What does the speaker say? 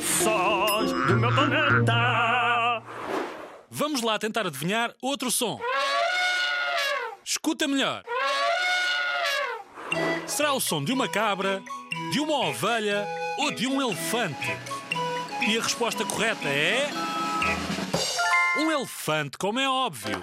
Sons do meu planeta. Vamos lá tentar adivinhar outro som. Escuta melhor. Será o som de uma cabra, de uma ovelha ou de um elefante? E a resposta correta é. Um elefante, como é óbvio.